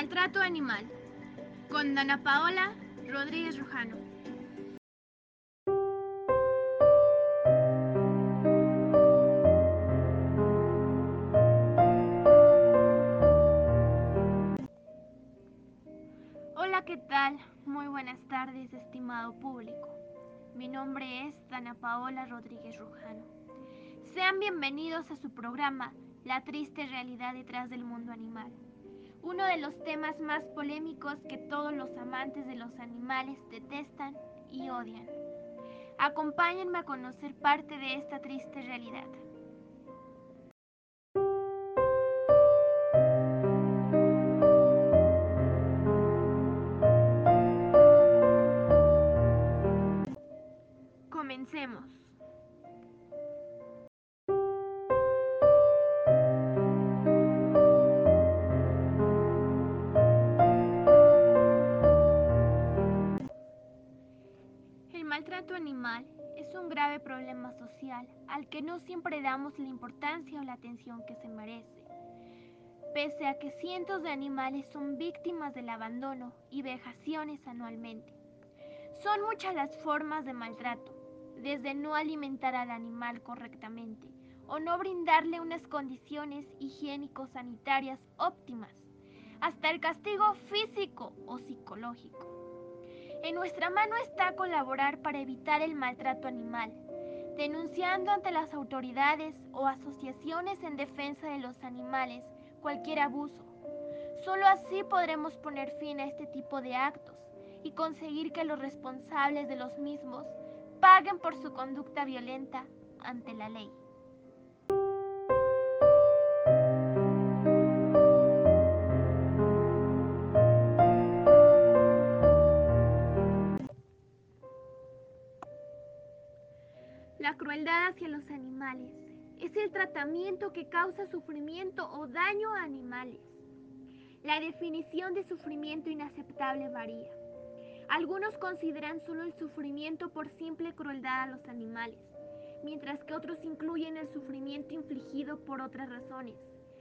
Maltrato animal con Dana Paola Rodríguez Rojano. Hola, ¿qué tal? Muy buenas tardes, estimado público. Mi nombre es Dana Paola Rodríguez Rojano. Sean bienvenidos a su programa La triste realidad detrás del mundo animal uno de los temas más polémicos que todos los amantes de los animales detestan y odian. Acompáñenme a conocer parte de esta triste realidad. Comencemos. Problema social al que no siempre damos la importancia o la atención que se merece. Pese a que cientos de animales son víctimas del abandono y vejaciones anualmente. Son muchas las formas de maltrato, desde no alimentar al animal correctamente o no brindarle unas condiciones higiénico-sanitarias óptimas, hasta el castigo físico o psicológico. En nuestra mano está colaborar para evitar el maltrato animal, denunciando ante las autoridades o asociaciones en defensa de los animales cualquier abuso. Solo así podremos poner fin a este tipo de actos y conseguir que los responsables de los mismos paguen por su conducta violenta ante la ley. Crueldad hacia los animales es el tratamiento que causa sufrimiento o daño a animales. La definición de sufrimiento inaceptable varía. Algunos consideran solo el sufrimiento por simple crueldad a los animales, mientras que otros incluyen el sufrimiento infligido por otras razones,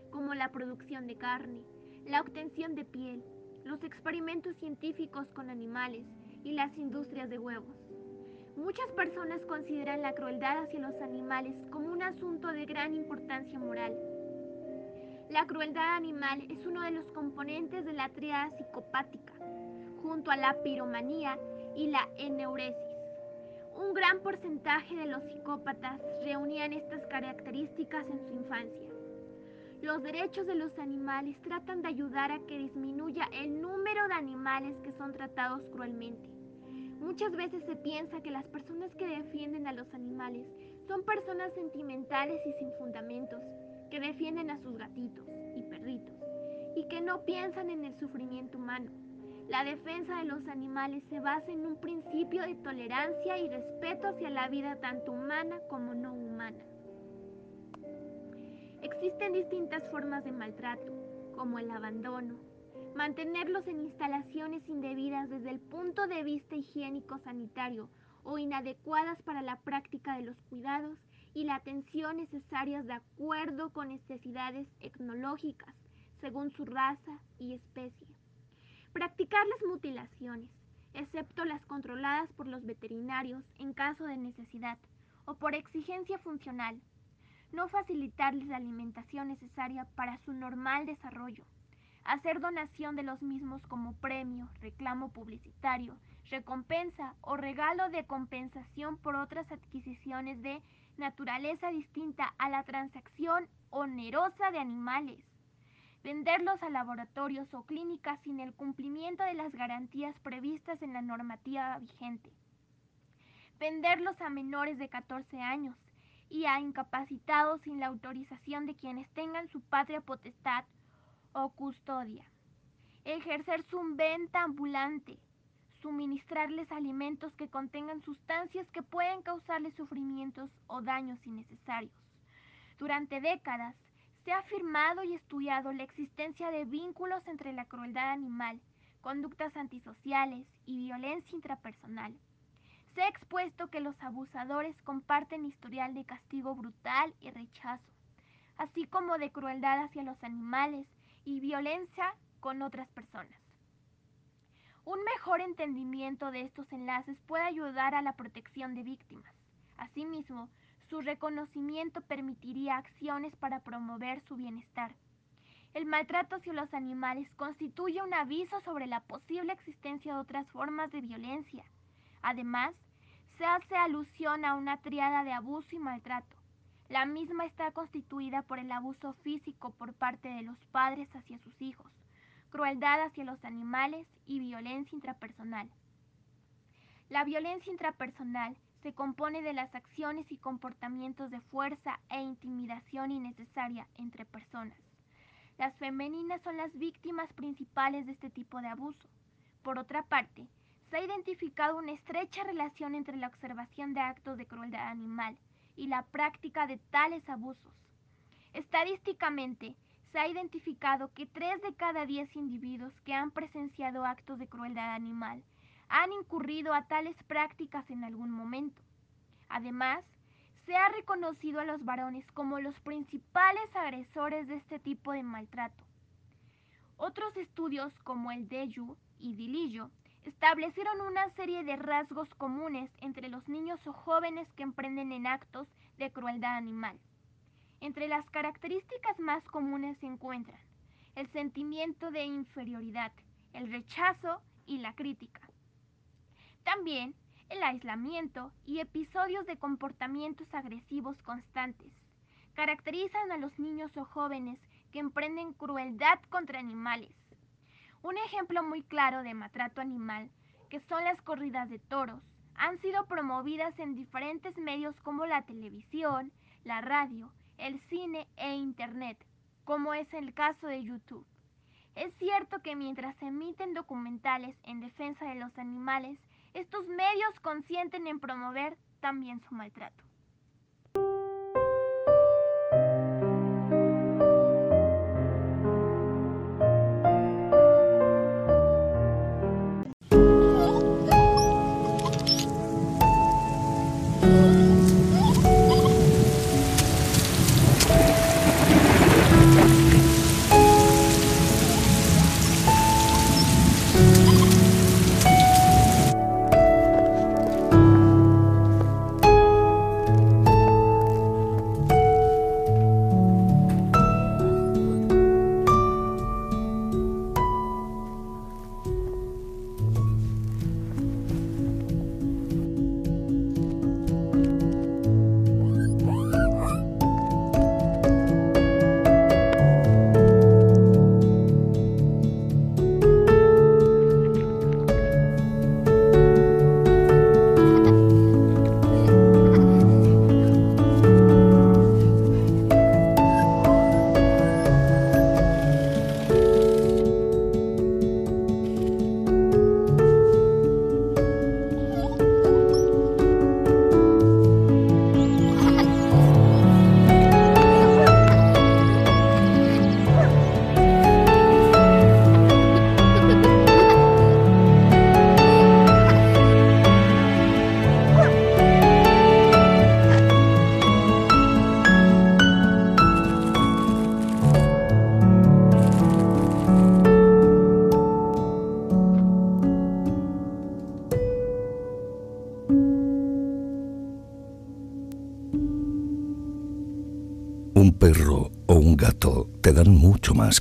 como la producción de carne, la obtención de piel, los experimentos científicos con animales y las industrias de huevos. Muchas personas consideran la crueldad hacia los animales como un asunto de gran importancia moral. La crueldad animal es uno de los componentes de la triada psicopática, junto a la piromanía y la eneuresis. Un gran porcentaje de los psicópatas reunían estas características en su infancia. Los derechos de los animales tratan de ayudar a que disminuya el número de animales que son tratados cruelmente. Muchas veces se piensa que las personas que defienden a los animales son personas sentimentales y sin fundamentos, que defienden a sus gatitos y perritos, y que no piensan en el sufrimiento humano. La defensa de los animales se basa en un principio de tolerancia y respeto hacia la vida tanto humana como no humana. Existen distintas formas de maltrato, como el abandono, mantenerlos en instalaciones indebidas desde el punto de vista higiénico-sanitario o inadecuadas para la práctica de los cuidados y la atención necesarias de acuerdo con necesidades etnológicas, según su raza y especie. Practicar las mutilaciones, excepto las controladas por los veterinarios en caso de necesidad o por exigencia funcional. No facilitarles la alimentación necesaria para su normal desarrollo hacer donación de los mismos como premio, reclamo publicitario, recompensa o regalo de compensación por otras adquisiciones de naturaleza distinta a la transacción onerosa de animales. Venderlos a laboratorios o clínicas sin el cumplimiento de las garantías previstas en la normativa vigente. Venderlos a menores de 14 años y a incapacitados sin la autorización de quienes tengan su patria potestad o custodia. Ejercer su venta ambulante. Suministrarles alimentos que contengan sustancias que pueden causarles sufrimientos o daños innecesarios. Durante décadas se ha afirmado y estudiado la existencia de vínculos entre la crueldad animal, conductas antisociales y violencia intrapersonal. Se ha expuesto que los abusadores comparten historial de castigo brutal y rechazo, así como de crueldad hacia los animales y violencia con otras personas. Un mejor entendimiento de estos enlaces puede ayudar a la protección de víctimas. Asimismo, su reconocimiento permitiría acciones para promover su bienestar. El maltrato hacia los animales constituye un aviso sobre la posible existencia de otras formas de violencia. Además, se hace alusión a una triada de abuso y maltrato. La misma está constituida por el abuso físico por parte de los padres hacia sus hijos, crueldad hacia los animales y violencia intrapersonal. La violencia intrapersonal se compone de las acciones y comportamientos de fuerza e intimidación innecesaria entre personas. Las femeninas son las víctimas principales de este tipo de abuso. Por otra parte, se ha identificado una estrecha relación entre la observación de actos de crueldad animal y la práctica de tales abusos. Estadísticamente, se ha identificado que 3 de cada 10 individuos que han presenciado actos de crueldad animal han incurrido a tales prácticas en algún momento. Además, se ha reconocido a los varones como los principales agresores de este tipo de maltrato. Otros estudios como el de Yu y Dilillo establecieron una serie de rasgos comunes entre los niños o jóvenes que emprenden en actos de crueldad animal. Entre las características más comunes se encuentran el sentimiento de inferioridad, el rechazo y la crítica. También el aislamiento y episodios de comportamientos agresivos constantes caracterizan a los niños o jóvenes que emprenden crueldad contra animales. Un ejemplo muy claro de maltrato animal, que son las corridas de toros, han sido promovidas en diferentes medios como la televisión, la radio, el cine e Internet, como es el caso de YouTube. Es cierto que mientras se emiten documentales en defensa de los animales, estos medios consienten en promover también su maltrato.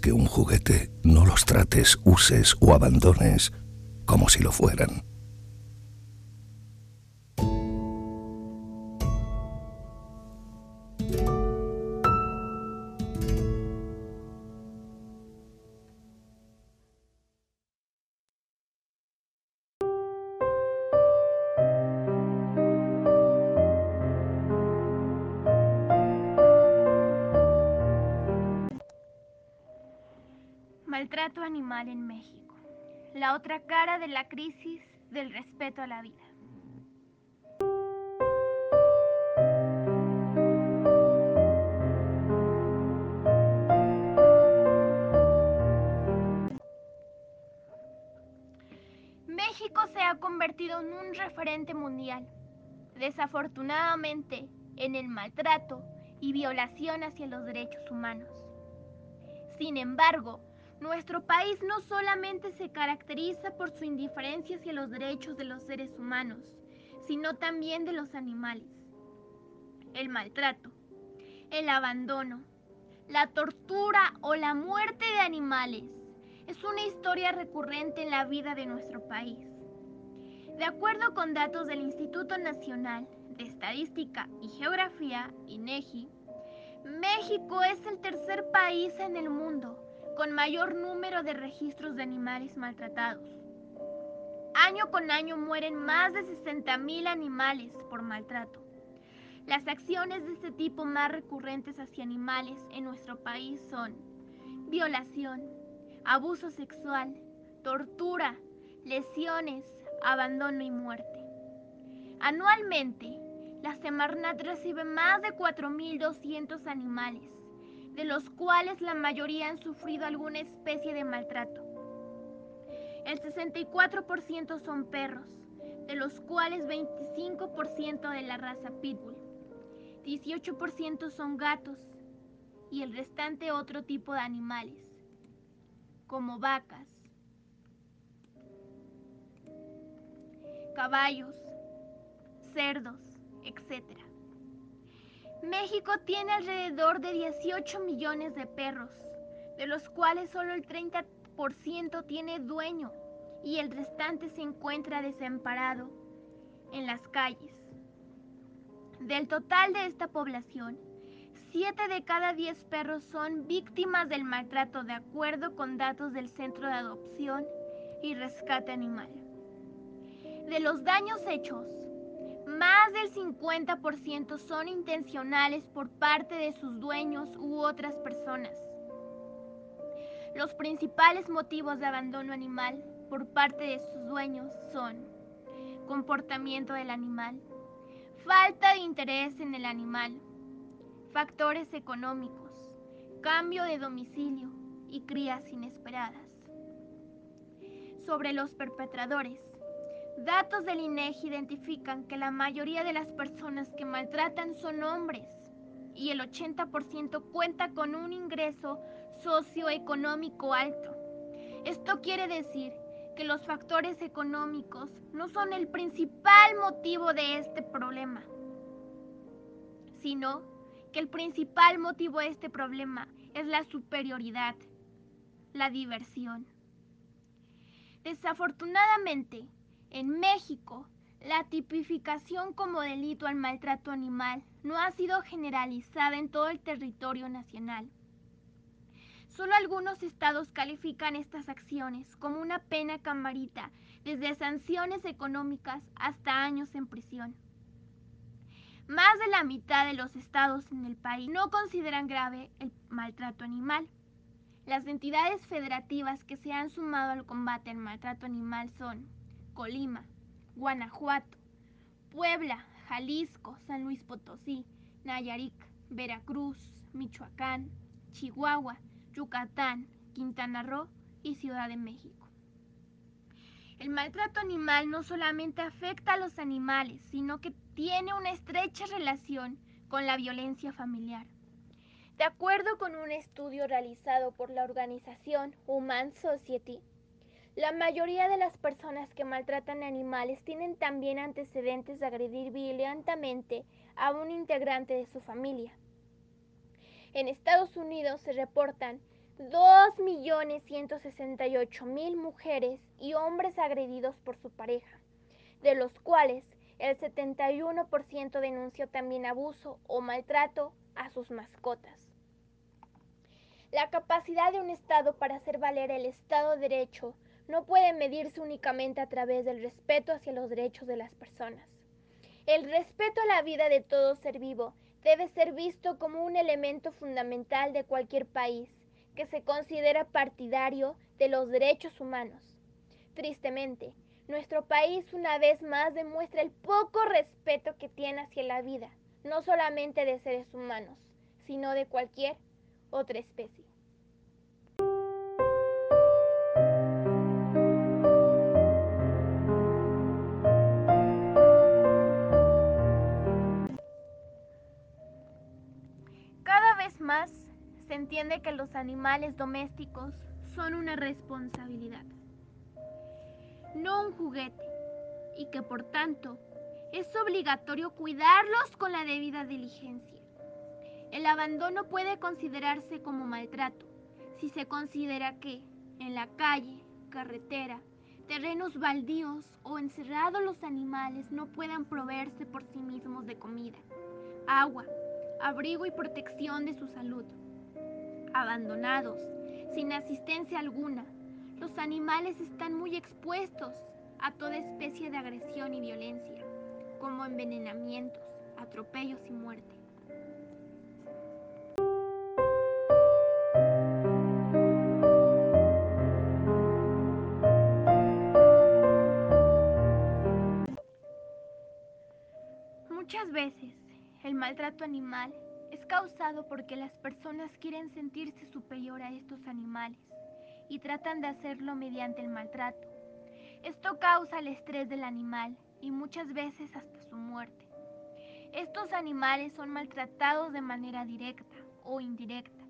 Que un juguete. No los trates, uses o abandones como si lo fueran. Maltrato animal en México. La otra cara de la crisis del respeto a la vida. México se ha convertido en un referente mundial, desafortunadamente, en el maltrato y violación hacia los derechos humanos. Sin embargo, Nuestro país no solamente se caracteriza por su indiferencia hacia los derechos de los seres humanos, sino también de los animales. El maltrato, el abandono, la tortura o la muerte de animales es una historia recurrente en la vida de nuestro país. De acuerdo con datos del Instituto Nacional de Estadística y Geografía, INEGI, México es el tercer país en el mundo con mayor número de registros de animales maltratados. Año con año mueren más de 60.000 animales por maltrato. Las acciones de este tipo más recurrentes hacia animales en nuestro país son violación, abuso sexual, tortura, lesiones, abandono y muerte. Anualmente, la Semarnat recibe más de 4.200 animales de los cuales la mayoría han sufrido alguna especie de maltrato. El 64% son perros, de los cuales 25% de la raza pitbull, 18% son gatos y el restante otro tipo de animales, como vacas, caballos, cerdos, etc. México tiene alrededor de 18 millones de perros, de los cuales solo el 30% tiene dueño y el restante se encuentra desamparado en las calles. Del total de esta población, 7 de cada 10 perros son víctimas del maltrato de acuerdo con datos del Centro de Adopción y Rescate Animal. De los daños hechos, más del 50% son intencionales por parte de sus dueños u otras personas. Los principales motivos de abandono animal por parte de sus dueños son comportamiento del animal, falta de interés en el animal, factores económicos, cambio de domicilio y crías inesperadas. Sobre los perpetradores, Datos del INEGI identifican que la mayoría de las personas que maltratan son hombres y el 80% cuenta con un ingreso socioeconómico alto. Esto quiere decir que los factores económicos no son el principal motivo de este problema, sino que el principal motivo de este problema es la superioridad, la diversión. Desafortunadamente, en México, la tipificación como delito al maltrato animal no ha sido generalizada en todo el territorio nacional. Solo algunos estados califican estas acciones como una pena camarita, desde sanciones económicas hasta años en prisión. Más de la mitad de los estados en el país no consideran grave el maltrato animal. Las entidades federativas que se han sumado al combate al maltrato animal son Colima, Guanajuato, Puebla, Jalisco, San Luis Potosí, Nayarit, Veracruz, Michoacán, Chihuahua, Yucatán, Quintana Roo y Ciudad de México. El maltrato animal no solamente afecta a los animales, sino que tiene una estrecha relación con la violencia familiar. De acuerdo con un estudio realizado por la organización Human Society, la mayoría de las personas que maltratan animales tienen también antecedentes de agredir violentamente a un integrante de su familia. En Estados Unidos se reportan 2.168.000 mujeres y hombres agredidos por su pareja, de los cuales el 71% denunció también abuso o maltrato a sus mascotas. La capacidad de un Estado para hacer valer el Estado de Derecho no puede medirse únicamente a través del respeto hacia los derechos de las personas. El respeto a la vida de todo ser vivo debe ser visto como un elemento fundamental de cualquier país que se considera partidario de los derechos humanos. Tristemente, nuestro país una vez más demuestra el poco respeto que tiene hacia la vida, no solamente de seres humanos, sino de cualquier otra especie. Entiende que los animales domésticos son una responsabilidad, no un juguete, y que por tanto es obligatorio cuidarlos con la debida diligencia. El abandono puede considerarse como maltrato si se considera que en la calle, carretera, terrenos baldíos o encerrados los animales no puedan proveerse por sí mismos de comida, agua, abrigo y protección de su salud. Abandonados, sin asistencia alguna, los animales están muy expuestos a toda especie de agresión y violencia, como envenenamientos, atropellos y muerte. Maltrato animal es causado porque las personas quieren sentirse superior a estos animales y tratan de hacerlo mediante el maltrato. Esto causa el estrés del animal y muchas veces hasta su muerte. Estos animales son maltratados de manera directa o indirecta,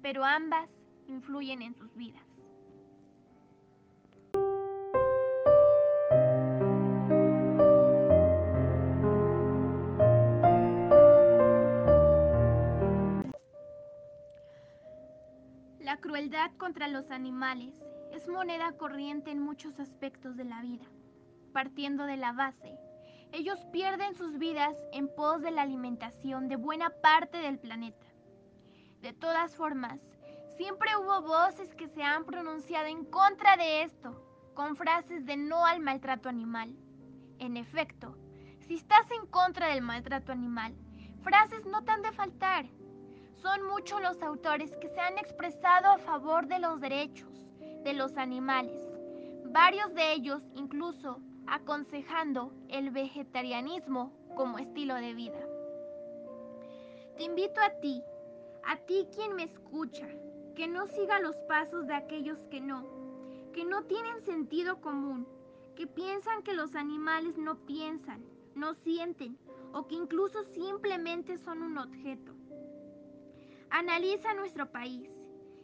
pero ambas influyen en sus vidas. Crueldad contra los animales es moneda corriente en muchos aspectos de la vida. Partiendo de la base, ellos pierden sus vidas en pos de la alimentación de buena parte del planeta. De todas formas, siempre hubo voces que se han pronunciado en contra de esto, con frases de no al maltrato animal. En efecto, si estás en contra del maltrato animal, frases no tan de faltar. Son muchos los autores que se han expresado a favor de los derechos de los animales, varios de ellos incluso aconsejando el vegetarianismo como estilo de vida. Te invito a ti, a ti quien me escucha, que no siga los pasos de aquellos que no, que no tienen sentido común, que piensan que los animales no piensan, no sienten o que incluso simplemente son un objeto. Analiza nuestro país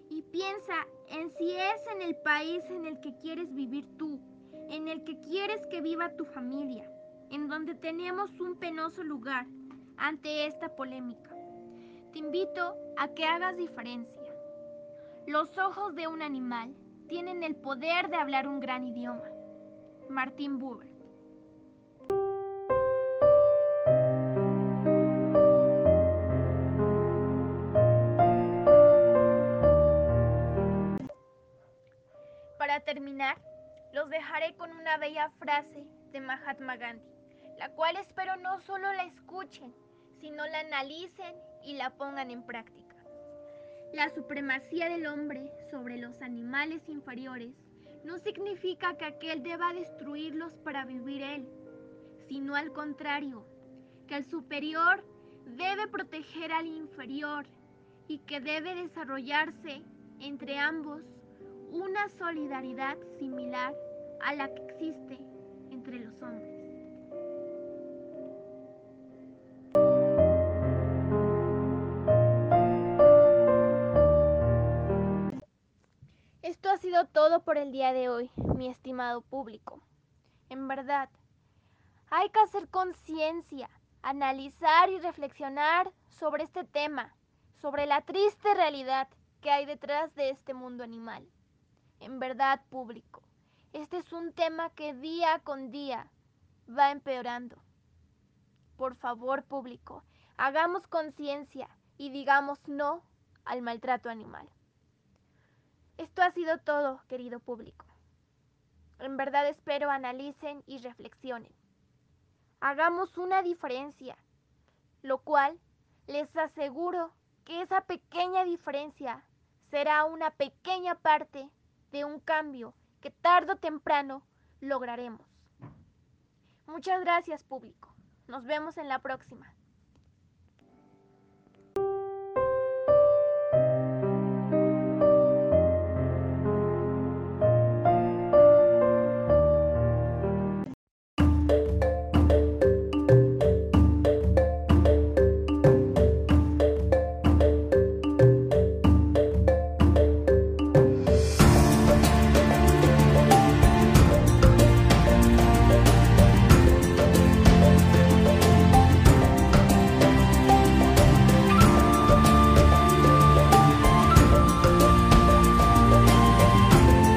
y piensa en si es en el país en el que quieres vivir tú, en el que quieres que viva tu familia, en donde tenemos un penoso lugar ante esta polémica. Te invito a que hagas diferencia. Los ojos de un animal tienen el poder de hablar un gran idioma. Martín Buber. Terminar, los dejaré con una bella frase de Mahatma Gandhi, la cual espero no solo la escuchen, sino la analicen y la pongan en práctica. La supremacía del hombre sobre los animales inferiores no significa que aquel deba destruirlos para vivir él, sino al contrario, que el superior debe proteger al inferior y que debe desarrollarse entre ambos una solidaridad similar a la que existe entre los hombres. Esto ha sido todo por el día de hoy, mi estimado público. En verdad, hay que hacer conciencia, analizar y reflexionar sobre este tema, sobre la triste realidad que hay detrás de este mundo animal. En verdad, público, este es un tema que día con día va empeorando. Por favor, público, hagamos conciencia y digamos no al maltrato animal. Esto ha sido todo, querido público. En verdad espero analicen y reflexionen. Hagamos una diferencia, lo cual les aseguro que esa pequeña diferencia será una pequeña parte de un cambio que tarde o temprano lograremos. Muchas gracias público. Nos vemos en la próxima.